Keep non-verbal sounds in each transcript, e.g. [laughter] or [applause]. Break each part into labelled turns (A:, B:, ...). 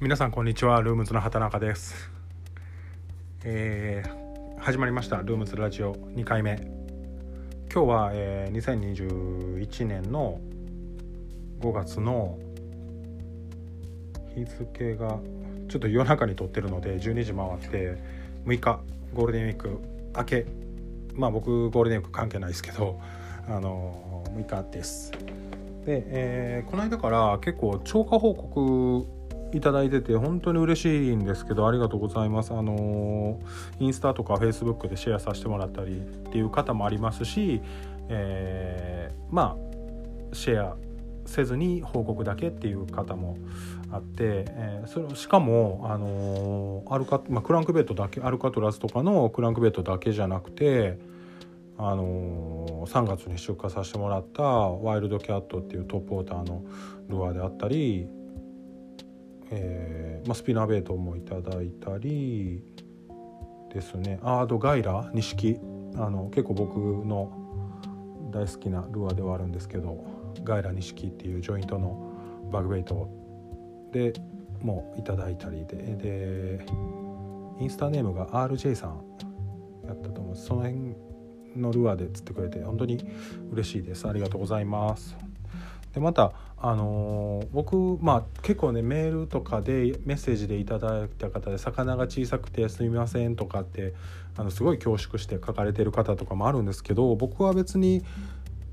A: 皆さんこんにちは。ルームズの畑中です、えー始まりました。ルームズラジオ2回目。今日は、えー2021年の5月の日付がちょっと夜中に撮ってるので12時回って6日ゴールデンウィーク明け。まあ僕ゴールデンウィーク関係ないですけどあの6日です。で、えーこの間から結構超過報告いただいてて本当に嬉しいんですけどありがとうございます。あのインスタとかフェイスブックでシェアさせてもらったりっていう方もありますし、えーまあシェアせずに報告だけっていう方もあって、えーそれしかも、あのアルカまあ、クランクベッドだけアルカトラスとかのクランクベッドだけじゃなくて、あの3月に出荷させてもらったワイルドキャットっていうトップウォーターのルアーであったり、えーまあ、スピナーベイトもいただいたりですね。ああとガイラ錦。あの結構僕の大好きなルアーではあるんですけどガイラ錦っていうジョイントのバグベイトでもいただいたりで。でインスタネームが RJ さん。やったと思う。その辺のルアーで釣ってくれて本当に嬉しいです。ありがとうございます。でまたあのー僕まあ結構ねメールとかでメッセージでいただいた方で魚が小さくてすみませんとかってあのすごい恐縮して書かれてる方とかもあるんですけど僕は別に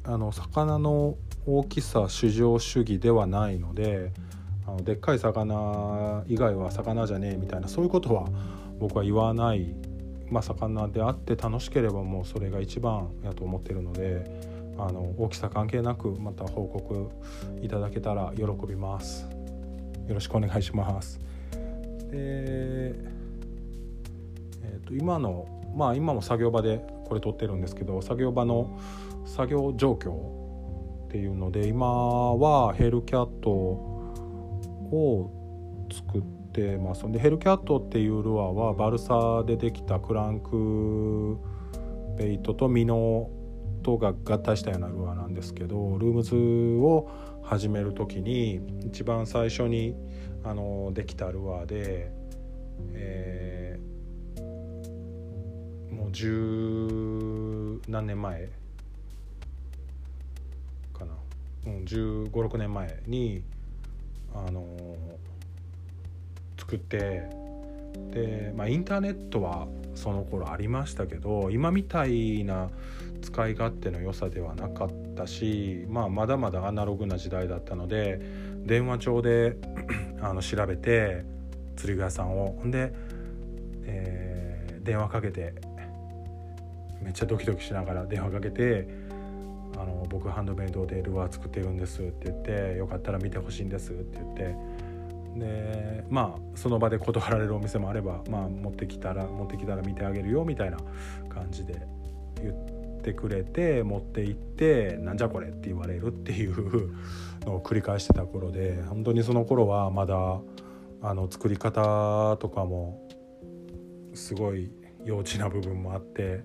A: あの魚の大きさ至上主義ではないのであのでっかい魚以外は魚じゃねえみたいなそういうことは僕は言わない、まあ、魚であって楽しければもうそれが一番やと思ってるのであの大きさ関係なくまた報告いただけたら喜びます。よろしくお願いします。で、えーと今のまあ今も作業場でこれ撮ってるんですけど作業場の作業状況っていうので今はヘルキャットを作ってます。でヘルキャットっていうルアーはバルサでできたクランクベイトとミノとが合体したようなルアーなんですけどルームズを始める時に一番最初にあのできたルアーで、えーもう十何年前かな、うん、1 5 6年前にあの作ってで、まあ、インターネットはその頃ありましたけど今みたいな使い勝手の良さではなかったし、まあ、まだまだアナログな時代だったので電話帳で [clears throat] あの調べて釣り具屋さんを。ほんで、えー電話かけてめっちゃドキドキしながら電話かけて「あの僕ハンドメイドでルアー作ってるんです」って言って「よかったら見てほしいんです」って言ってでまあその場で断られるお店もあれば、まあ、持ってきたら持ってきたら見てあげるよみたいな感じで言ってくれて持って行って「なんじゃこれ」って言われるっていうのを繰り返してた頃で本当にその頃はまだあの作り方とかもすごい幼稚な部分もあって、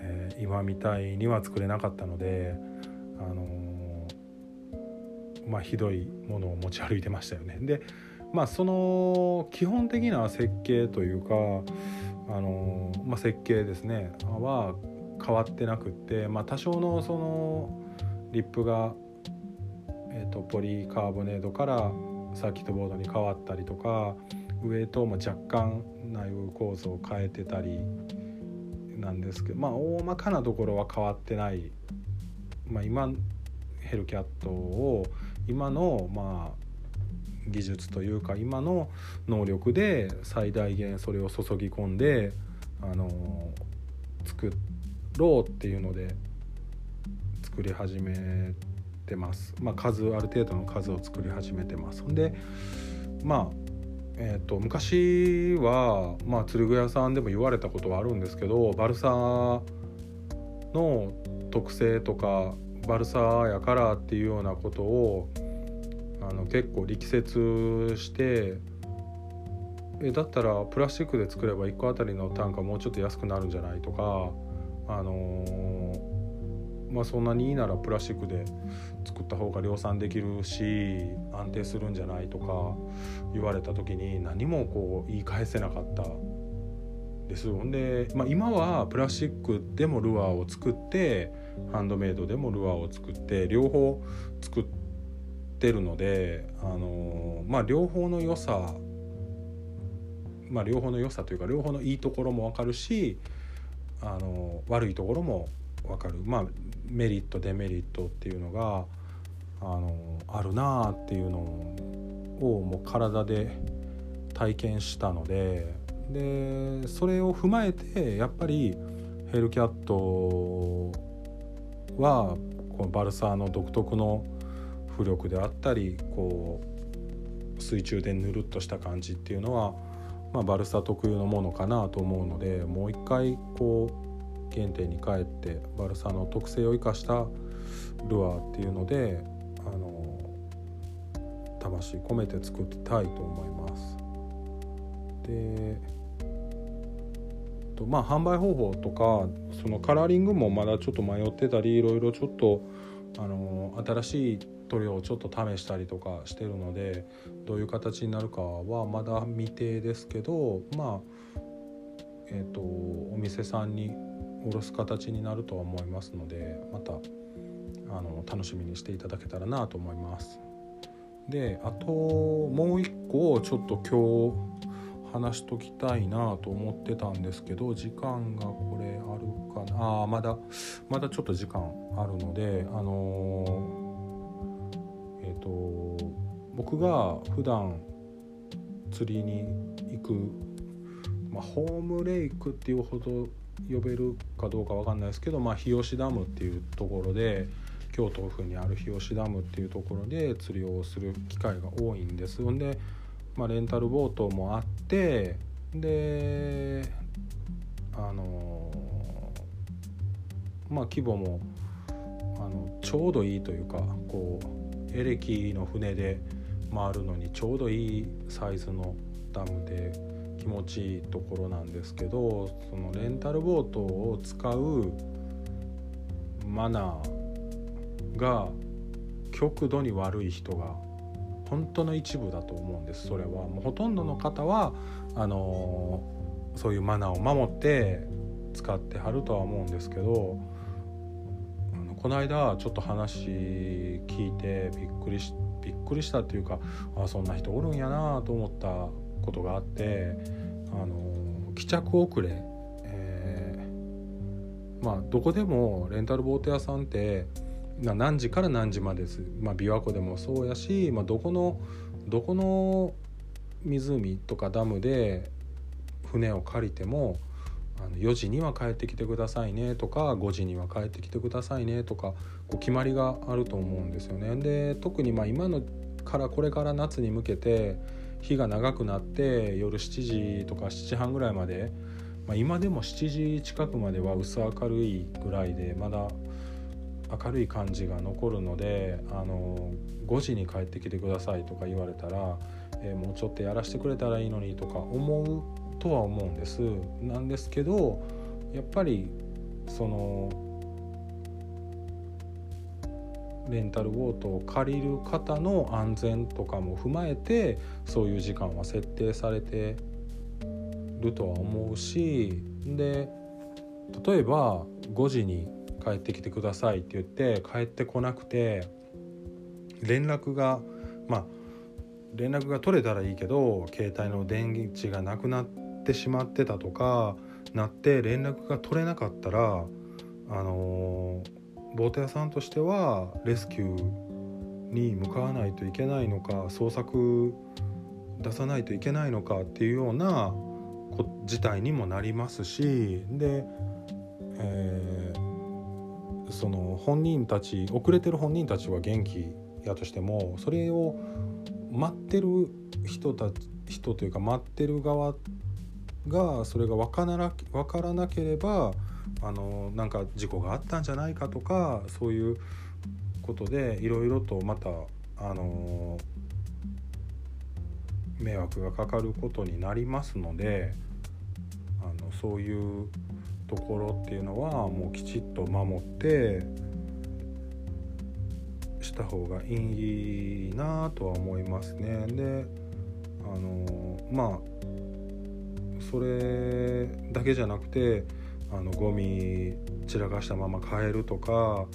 A: えー今みたいには作れなかったので、あのまあひどいものを持ち歩いてましたよね。でまあその基本的な設計というか、あのまあ、設計ですねは変わってなくって、まあ、多少のそのリップが、えー、とポリカーボネードからサーキットボードに変わったりとかウエイトも若干内部構造を変えてたりなんですけどまあ大まかなところは変わってない、まあ、今ヘルキャットを今のまあ技術というか今の能力で最大限それを注ぎ込んであの作ろうっていうので作り始めてます。まあ、数ある程度の数を作り始めてます。んでまあえー、と昔は、まあ、釣具屋さんでも言われたことはあるんですけどバルサの特性とかバルサやからっていうようなことをあの結構力説してえだったらプラスチックで作れば1個あたりの単価もうちょっと安くなるんじゃないとか、あのーまあ、そんなにいいならプラスチックで作った方が量産できるし安定するんじゃないとか言われた時に何もこう言い返せなかった。ですほんで、まあ、今はプラスチックでもルアーを作ってハンドメイドでもルアーを作って両方作ってるのであのまあ両方の良さまあ両方の良さというか両方のいいところも分かるしあの悪いところも分かる。まあメリットデメリットっていうのがあのあるなあっていうのをもう体で体験したのででそれを踏まえてやっぱりヘルキャットはこのバルサーの独特の浮力であったりこう水中でぬるっとした感じっていうのは、まあ、バルサ特有のものかなと思うのでもう一回こう原点に帰ってバルサの特性を生かしたルアーっていうのであの魂込めて作りたいと思います。でとまあ販売方法とかそのカラーリングもまだちょっと迷ってたりいろいろちょっとあの新しい塗料をちょっと試したりとかしてるのでどういう形になるかはまだ未定ですけどまあえっ、ー、とお店さんにおろす形になるとは思いますのでまたあの楽しみにしていただけたらなと思います。であともう一個ちょっと今日話しときたいなと思ってたんですけど時間がこれあるかなあまだまだちょっと時間あるのであのー、えっ、ー、と僕が普段釣りに行く、まあ、ホームレイクっていうほど呼べるかどうか分かんないですけど、まあ、日吉ダムっていうところで京都府にある日吉ダムっていうところで釣りをする機会が多いんです。んでまあ、レンタルボートもあってであのまあ規模もあのちょうどいいというかこうエレキの船で回るのにちょうどいいサイズのダムで気持ちいいところなんですけどそのレンタルボートを使うマナーが極度に悪い人が本当の一部だと思うんですそれは。もうほとんどの方はあのそういうマナーを守って使ってはるとは思うんですけどのこの間ちょっと話聞いてびっくりしびっくりしたっていうかあそんな人おるんやなと思ったことがあってあの帰着遅れ、えー、まあどこでもレンタルボート屋さんって何時から何時までです、まあ、琵琶湖でもそうやし、まあ、どこのどこの湖とかダムで船を借りてもあの4時には帰ってきてくださいねとか5時には帰ってきてくださいねとかこう決まりがあると思うんですよね。で特にま今のからこれから夏に向けて日が長くなって夜7時とか7時半ぐらいまで、まあ、今でも7時近くまでは薄明るいぐらいでまだ明るい感じが残るのであの5時に帰ってきてくださいとか言われたら、えー、もうちょっとやらせてくれたらいいのにとか思うとは思うんです。なんですけどやっぱりそのレンタルボートを借りる方の安全とかも踏まえてそういう時間は設定されてるとは思うしで例えば5時に帰ってきてくださいって言って帰ってこなくて連絡がまあ連絡が取れたらいいけど携帯の電池がなくなってしまってたとかなって連絡が取れなかったらあのボート屋さんとしてはレスキューに向かわないといけないのか捜索出さないといけないのかっていうような事態にもなりますしで、えーその本人たち遅れてる本人たちは元気やとしてもそれを待ってる人たち人というか待ってる側がそれが分からな分からなければあのなんか事故があったんじゃないかとかそういうことでいろいろとまたあの迷惑がかかることになりますのであのそういうところっていうのはもうきちっと守ってした方がいいなとは思いますね。であのまあそれだけじゃなくてあのゴミ散らかしたまま帰るとか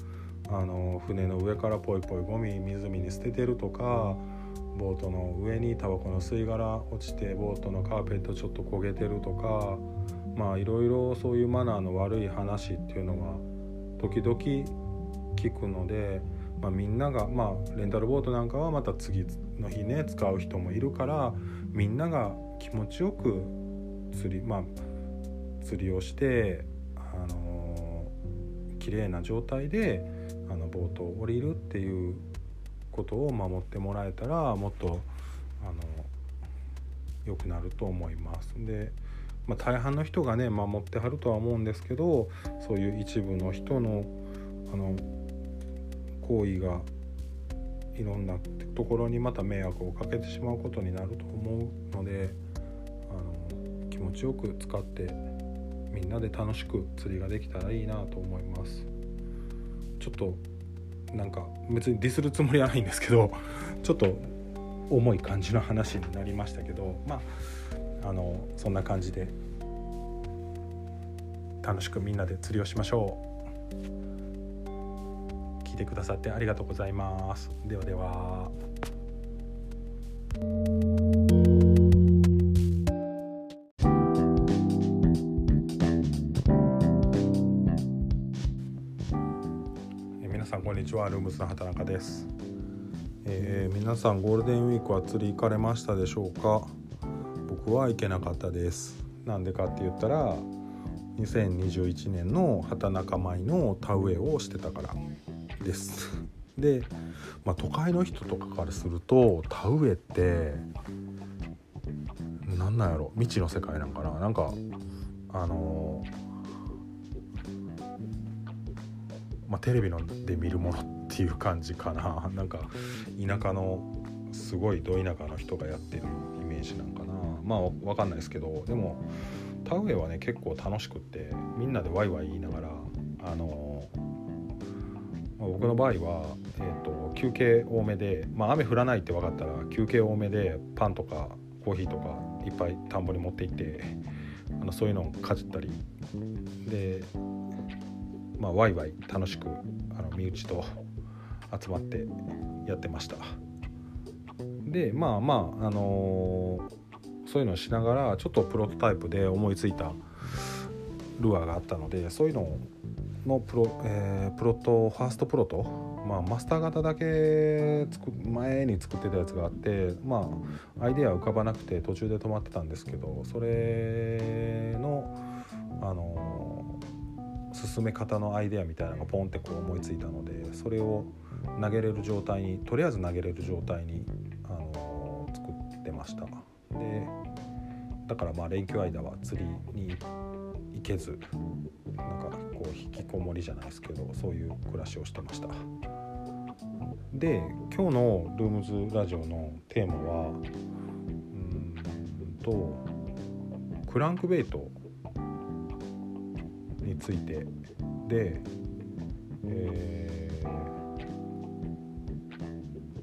A: あの船の上からポイポイゴミ湖に捨ててるとかボートの上にタバコの吸い殻落ちてボートのカーペットちょっと焦げてるとかまあいろいろそういうマナーの悪い話っていうのは時々聞くので、まあ、みんながまあレンタルボートなんかはまた次の日ね使う人もいるからみんなが気持ちよく釣りまあ釣りをしてあの綺麗な状態であのボートを降りるっていうことを守ってもらえたらもっとあの良くなると思います。でまあ、大半の人がね守ってはるとは思うんですけどそういう一部の人のあの行為がいろんなところにまた迷惑をかけてしまうことになると思うのであの気持ちよく使ってみんなで楽しく釣りができたらいいなと思いますちょっとなんか別にディスるつもりはないんですけど [laughs] ちょっと重い感じの話になりましたけどまああのそんな感じで楽しくみんなで釣りをしましょう。聞いてくださってありがとうございます。ではでは。さんこんにちは。ルームズの畑中です、えー、皆さんゴールデンウィークは釣り行かれましたでしょうか？僕は行けなかったです。なんでかって言ったら2021年の畑中米の田植えをしてたからです。で、まあ、都会の人とかからすると田植えって何なんやろ？未知の世界なんかな？なんかあのーまあ、テレビので見るものっていう感じかな。[laughs] なんか田舎のすごいど田舎の人がやってるイメージなんかな。まあ分かんないですけどでも田植えはね結構楽しくってみんなでワイワイ言いながらあのま、僕の場合は、えーと、休憩多めで、まあ、雨降らないって分かったら休憩多めでパンとかコーヒーとかいっぱい田んぼに持って行ってあのそういうのをかじったり。でまあ、ワイワイ楽しくあの身内と集まってやってました。でまあまああのー、そういうのをしながらちょっとプロトタイプで思いついたルアーがあったのでそういうののプロ,、えー、プロトファーストプロト、まあ、マスター型だけつく前に作ってたやつがあってまあアイデア浮かばなくて途中で止まってたんですけどそれのあの進め方のアイデアみたいなのがポンってこう思いついたのでそれを投げれる状態にとりあえず投げれる状態に、あの作ってました。でだからまあ連休間は釣りに行けずなんかこう引きこもりじゃないですけどそういう暮らしをしてました。で今日のルームズラジオのテーマはうんとクランクベイトについて。で、え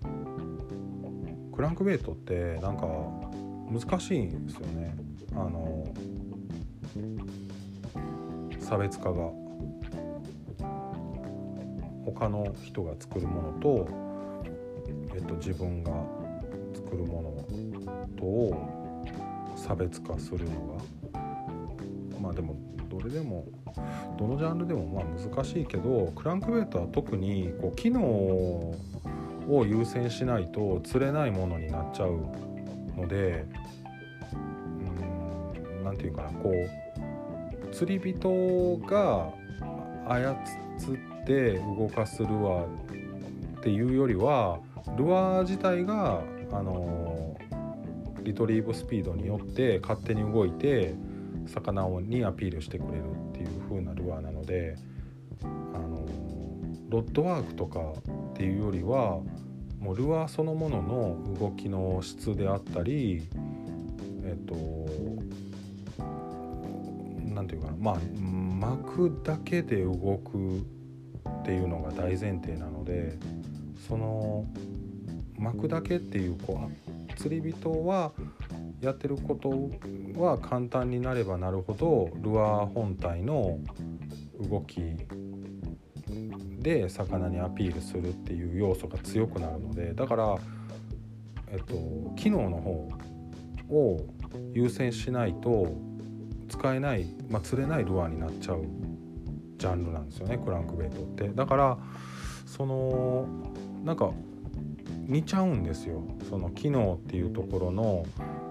A: ー、クランクベイトってなんか難しいんですよね。あの差別化が。他の人が作るものと、えっと、自分が作るものとを差別化するのが。まあでもどれでもどのジャンルでもまあ難しいけどクランクベイトは特にこう機能を優先しないと釣れないものになっちゃうので何て言うかなこう釣り人が操って動かすルアーっていうよりはルアー自体があのリトリーブスピードによって勝手に動いて魚にアピールしてくれるっていう風なルアーなのであのロッドワークとかっていうよりはもうルアーそのものの動きの質であったりえっと何て言うかなまあ巻くだけで動くっていうのが大前提なのでその巻くだけっていうこう釣り人はやってることは簡単になればなるほどルアー本体の動きで魚にアピールするっていう要素が強くなるのでだから、えっと、機能の方を優先しないと使えない、まあ、釣れないルアーになっちゃうジャンルなんですよねクランクベイトって。だからそのなんか似ちゃうんですよその機能っていうところの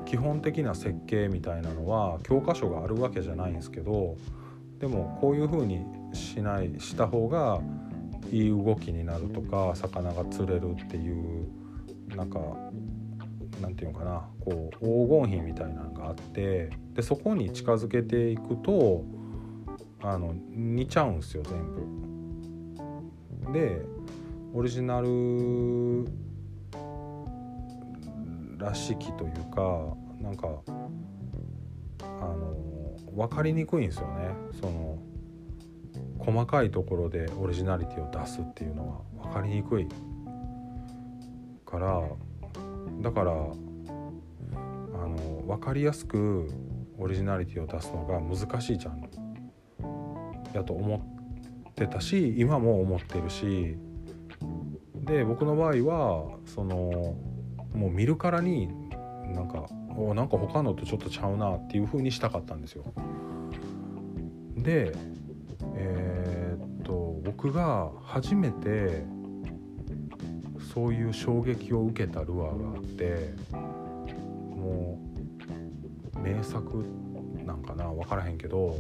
A: 基本的な設計みたいなのは教科書があるわけじゃないんですけどでもこういう風にしないした方がいい動きになるとか魚が釣れるっていうなんかなんていうのかなこう黄金比みたいなのがあってでそこに近づけていくとあの似ちゃうんですよ全部。でオリジナルらしきというかなんかあの分かりにくいんですよね。その細かいところでオリジナリティを出すっていうのは分かりにくいからだからあの分かりやすくオリジナリティを出すのが難しいジャンルやと思ってたし今も思ってるし。で僕の場合はそのもう見るからになんかおなんか他のとちょっとちゃうなっていう風にしたかったんですよ。でえー、っと僕が初めてそういう衝撃を受けたルアーがあってもう名作なんかな分からへんけど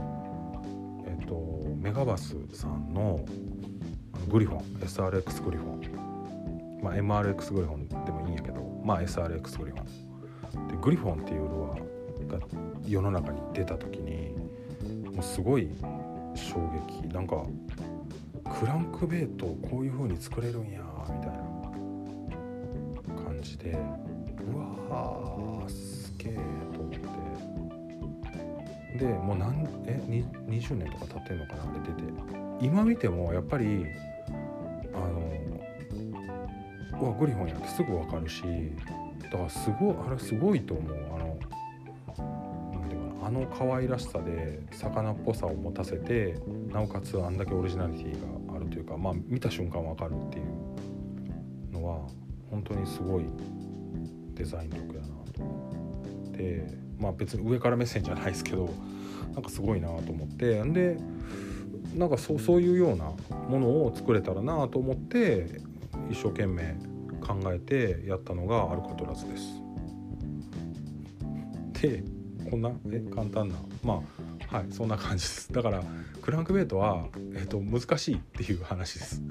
A: えっとメガバスさんのグリフォン SRX グリフォンまあ MRX グリフォンでもいいんやけどまあ SRX グリフォンでグリフォンっていうルアーが世の中に出た時にもうすごい衝撃。なんかクランクベイトをこういう風に作れるんやみたいな感じでうわーすげえと思って。でもう何え20年とか経ってんのかなって出て。今見てもやっぱりわグリフォンやってすぐ分かるしだからすごいあれすごいと思う。あの何て言うかなあの可愛らしさで魚っぽさを持たせてなおかつあんだけオリジナリティがあるというかまあ見た瞬間分かるっていうのは本当にすごいデザイン力やなと思ってまあ別に上から目線じゃないですけどなんかすごいなと思ってんでなんかそうそういうようなものを作れたらなと思って一生懸命考えてやったのがアルカトラズです。でこんなえ簡単なまあはいそんな感じです。だからクランクベイトは、えーと、難しいっていう話です。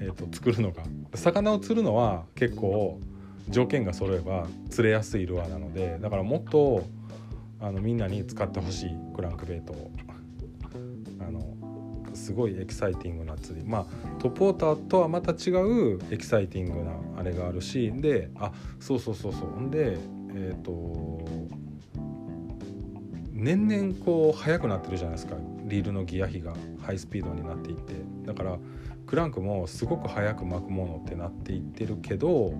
A: えと作るのが。魚を釣るのは結構条件が揃えば釣れやすいルアーなのでだからもっとあのみんなに使ってほしいクランクベイトを。あのすごいエキサイティングな釣り。まあトップウォーターとはまた違うエキサイティングなあれがあるしであそうそうそうそう。んでえっ、ー、と年々こう速くなってるじゃないですか。リールのギア比がハイスピードになっていって。だからクランクもすごく速く巻くものってなっていってるけど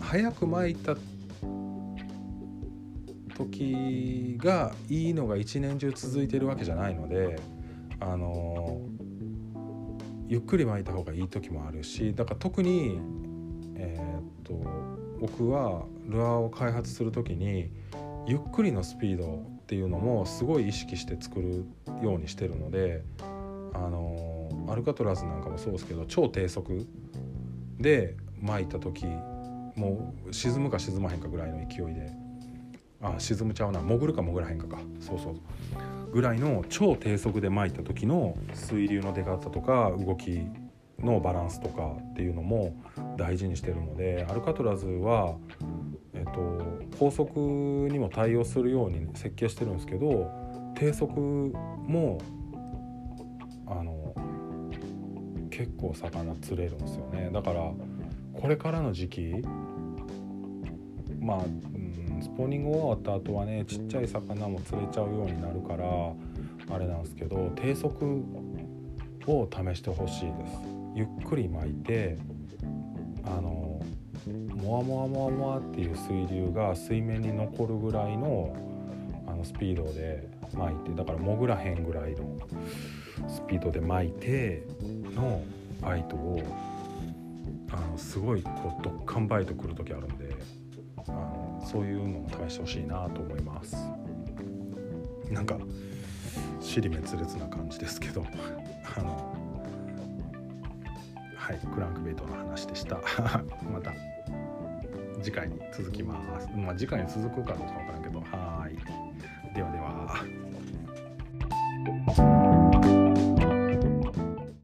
A: 速く巻いた時がいいのが一年中続いてるわけじゃないのであのゆっくり巻いた方がいい時もあるしだから特にえー、っと僕はルアーを開発する時にゆっくりのスピードっていうのもすごい意識して作るようにしてるのであのアルカトラズなんかもそうですけど超低速で巻いた時もう沈むか沈まへんかぐらいの勢いであ沈むちゃうな潜るか潜らへんかか。そうそう。ぐらいの超低速で巻いた時の水流の出方とか動きのバランスとかっていうのも大事にしてるのでアルカトラズは、えっと、高速にも対応するように設計してるんですけど低速もあの結構魚釣れるんですよね。だからこれからの時期まあ、スポーニング終わった後はねちっちゃい魚も釣れちゃうようになるからあれなんですけど低速を試してほしいです。ゆっくり巻いてあのモワモワモワモワっていう水流が水面に残るぐらいのあのスピードで巻いてだから潜らへんぐらいのスピードで巻いてのバイトをあのすごいこうドッカンバイト来る時あるんで。あのそういうのも試してほしいなと思います。なんか尻滅裂な感じですけど。あのはいクランクベイトの話でした。[laughs] また次回に続きます。まあ次回に続くかどうか分からんけど。はい。ではでは。